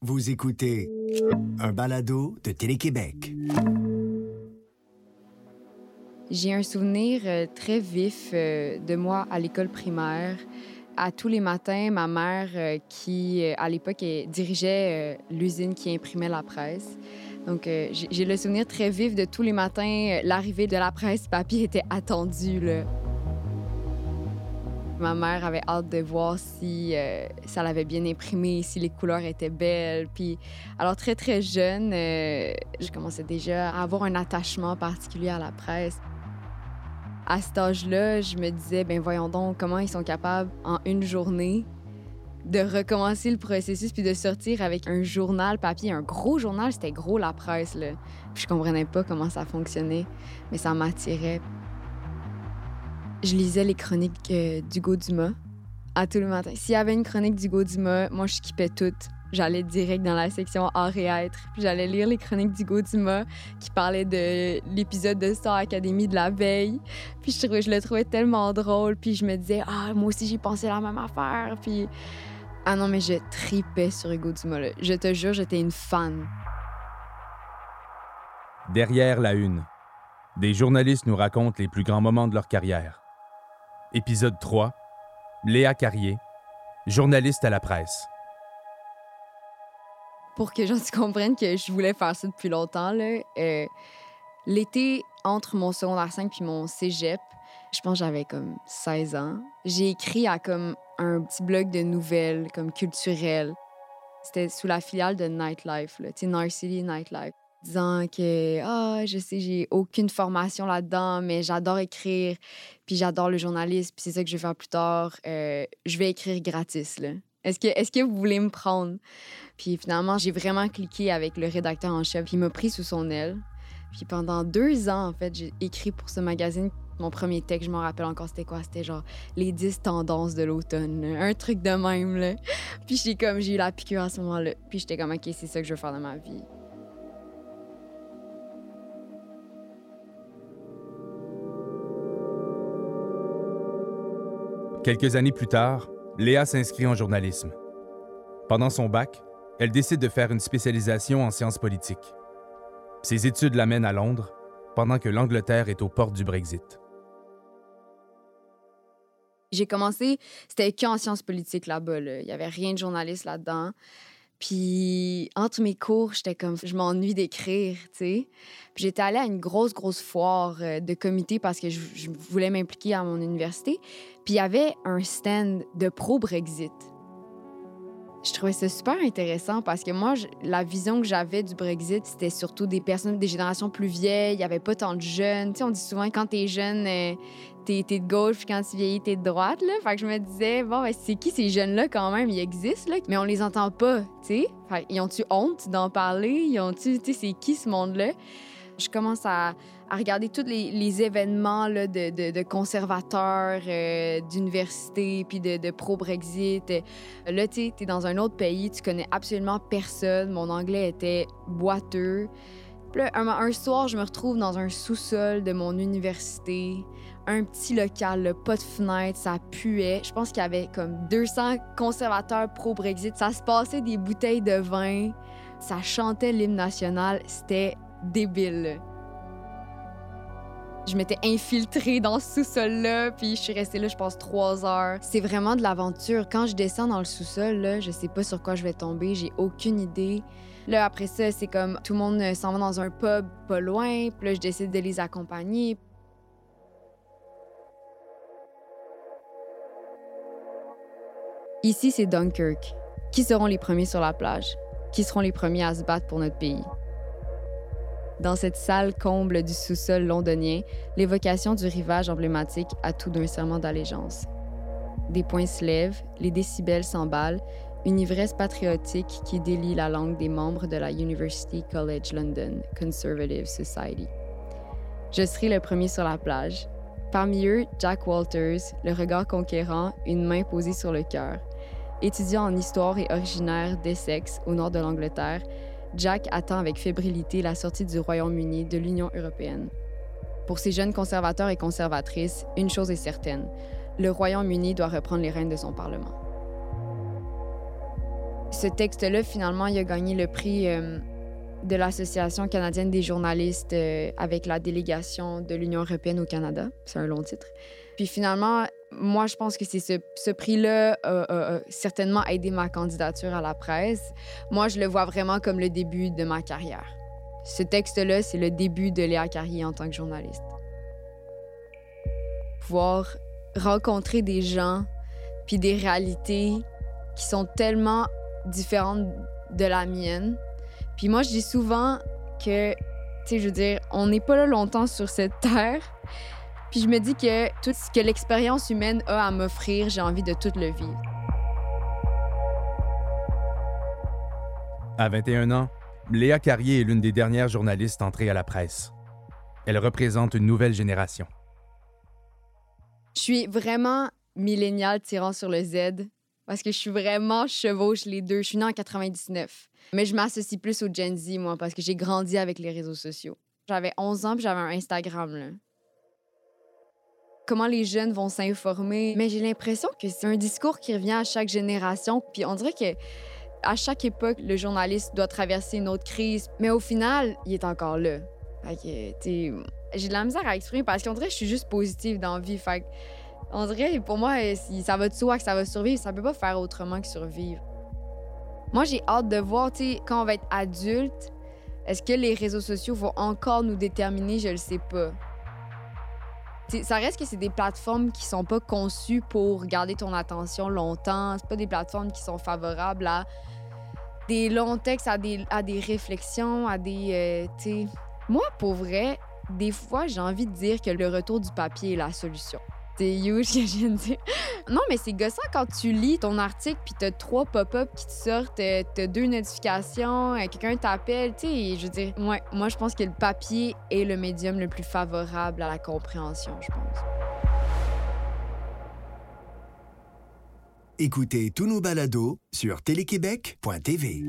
Vous écoutez un balado de Télé-Québec. J'ai un souvenir euh, très vif euh, de moi à l'école primaire. À tous les matins, ma mère, euh, qui à l'époque dirigeait l'usine qui imprimait la presse. Donc, j'ai le souvenir très vif de tous les matins, l'arrivée de la presse papier était attendue. Ma mère avait hâte de voir si euh, ça l'avait bien imprimé, si les couleurs étaient belles. Puis, alors très très jeune, euh, je commençais déjà à avoir un attachement particulier à la presse. À cet âge-là, je me disais, ben voyons donc comment ils sont capables en une journée de recommencer le processus puis de sortir avec un journal papier, un gros journal, c'était gros la presse là. Puis je comprenais pas comment ça fonctionnait, mais ça m'attirait. Je lisais les chroniques euh, d'Hugo Dumas à tous les matins. S'il y avait une chronique d'Hugo Dumas, moi, je skippais toutes. J'allais direct dans la section art et être, puis j'allais lire les chroniques d'Hugo Dumas qui parlaient de l'épisode de Star Academy de la veille. Puis je, je le trouvais tellement drôle, puis je me disais, ah, moi aussi, j'ai pensé la même affaire. Puis. Ah non, mais je tripais sur Hugo Dumas. Je te jure, j'étais une fan. Derrière la une, des journalistes nous racontent les plus grands moments de leur carrière. Épisode 3. Léa Carrier, journaliste à la presse. Pour que j'en comprenne que je voulais faire ça depuis longtemps, euh, l'été entre mon secondaire 5 puis mon cégep, je pense que j'avais comme 16 ans, j'ai écrit à comme un petit blog de nouvelles comme culturelles. C'était sous la filiale de Nightlife, sais, Narcity Nightlife disant que ah je sais j'ai aucune formation là-dedans mais j'adore écrire puis j'adore le journalisme puis c'est ça que je vais faire plus tard euh, je vais écrire gratis là est-ce que est-ce que vous voulez me prendre? Puis finalement j'ai vraiment cliqué avec le rédacteur en chef puis il m'a pris sous son aile puis pendant deux ans en fait j'ai écrit pour ce magazine mon premier texte, je m'en rappelle encore, c'était quoi? C'était genre les 10 tendances de l'automne. Un truc de même, là. Puis j'ai comme, j'ai eu la piqûre à ce moment-là. Puis j'étais comme, OK, c'est ça que je veux faire dans ma vie. Quelques années plus tard, Léa s'inscrit en journalisme. Pendant son bac, elle décide de faire une spécialisation en sciences politiques. Ses études l'amènent à Londres, pendant que l'Angleterre est aux portes du Brexit. J'ai commencé, c'était qu'en sciences politiques là-bas. Il n'y avait rien de journaliste là-dedans. Puis entre mes cours, j'étais comme, je m'ennuie d'écrire, tu sais. Puis j'étais allée à une grosse, grosse foire euh, de comité parce que je, voulais m'impliquer à mon université. Puis il y avait un stand de pro-Brexit. Je trouvais ça super intéressant parce que moi, la vision que j'avais du Brexit, c'était surtout des personnes des générations plus vieilles. Il n'y avait pas tant de jeunes. Tu sais, on dit souvent quand t'es jeune, euh, t'es es de gauche, puis quand tu vieillis, t'es de droite. Là. Fait que je me disais, bon, ben, c'est qui ces jeunes-là quand même? Ils existent, là, mais on les entend pas, tu sais. ils ont-tu honte d'en parler? Ils ont-tu, tu sais, c'est qui ce monde-là? Je commence à, regarder tous les, événements de, conservateurs, euh, d'université, puis de, pro-Brexit. Là, tu es dans un autre pays, tu connais absolument personne. Mon anglais était boiteux. Puis là, un, soir, je me retrouve dans un sous-sol de mon université, un petit local, pas de fenêtre, ça puait. Je pense qu'il y avait comme 200 conservateurs pro-Brexit. Ça se passait des bouteilles de vin, ça chantait l'hymne national. C'était débile. Je m'étais infiltrée dans ce sous-sol-là, puis je suis restée là, je pense, trois heures. C'est vraiment de l'aventure. Quand je descends dans le sous-sol, là, je sais pas sur quoi je vais tomber, j'ai aucune idée. Là, après ça, c'est comme tout le monde s'en va dans un pub pas loin, puis là, je décide de les accompagner. Ici, c'est Dunkirk. Qui seront les premiers sur la plage? Qui seront les premiers à se battre pour notre pays? Dans cette salle comble du sous-sol londonien, l'évocation du rivage emblématique a tout d'un serment d'allégeance. Des poings se lèvent, les décibels s'emballent, une ivresse patriotique qui délie la langue des membres de la University College London Conservative Society. Je serai le premier sur la plage. Parmi eux, Jack Walters, le regard conquérant, une main posée sur le cœur. Étudiant en histoire et originaire d'Essex, au nord de l'Angleterre, Jack attend avec fébrilité la sortie du Royaume-Uni de l'Union européenne. Pour ces jeunes conservateurs et conservatrices, une chose est certaine, le Royaume-Uni doit reprendre les rênes de son Parlement. Ce texte-là, finalement, il a gagné le prix euh, de l'Association canadienne des journalistes euh, avec la délégation de l'Union européenne au Canada. C'est un long titre. Puis finalement, moi, je pense que c'est ce, prix-là a certainement aidé ma candidature à la presse. Moi, je le vois vraiment comme le début de ma carrière. Ce texte-là, c'est le début de Léa Carrier en tant que journaliste. Pouvoir rencontrer des gens puis des réalités qui sont tellement différentes de la mienne. Puis moi, je dis souvent que, tu sais, je veux dire, on n'est pas là longtemps sur cette terre. Puis je me dis que tout ce que l'expérience humaine a à m'offrir, j'ai envie de tout le vivre. À 21 ans, Léa Carrier est l'une des dernières journalistes entrées à la presse. Elle représente une nouvelle génération. Je suis vraiment millénial tirant sur le Z parce que je suis vraiment chevauche les deux. Je suis née en 99. Mais je m'associe plus au Gen Z, moi, parce que j'ai grandi avec les réseaux sociaux. J'avais 11 ans puis j'avais un Instagram. Là. Comment les jeunes vont s'informer. Mais j'ai l'impression que c'est un discours qui revient à chaque génération. Puis on dirait que à chaque époque, le journaliste doit traverser une autre crise. Mais au final, il est encore là. J'ai de la misère à exprimer parce qu'on dirait que je suis juste positive dans la vie. On dirait, pour moi, si ça va de soi que ça va survivre, ça peut pas faire autrement que survivre. Moi, j'ai hâte de voir, tu quand on va être adulte, est-ce que les réseaux sociaux vont encore nous déterminer? Je le sais pas. Ça reste que c'est des plateformes qui sont pas conçues pour garder ton attention longtemps. C'est pas des plateformes qui sont favorables à des longs textes, à des, des réflexions, à des. Euh. Moi, pour vrai, des fois, j'ai envie de dire que le retour du papier est la solution. C'est huge que je viens de dire. Non, mais c'est gossant quand tu lis ton article puis t'as trois pop-up qui te sortent, euh, t'as deux notifications, euh, quelqu'un t'appelle, tu sais, je veux dire, moi, moi, je pense que le papier est le médium le plus favorable à la compréhension, je pense. Écoutez tous nos balados sur téléquébec.tv.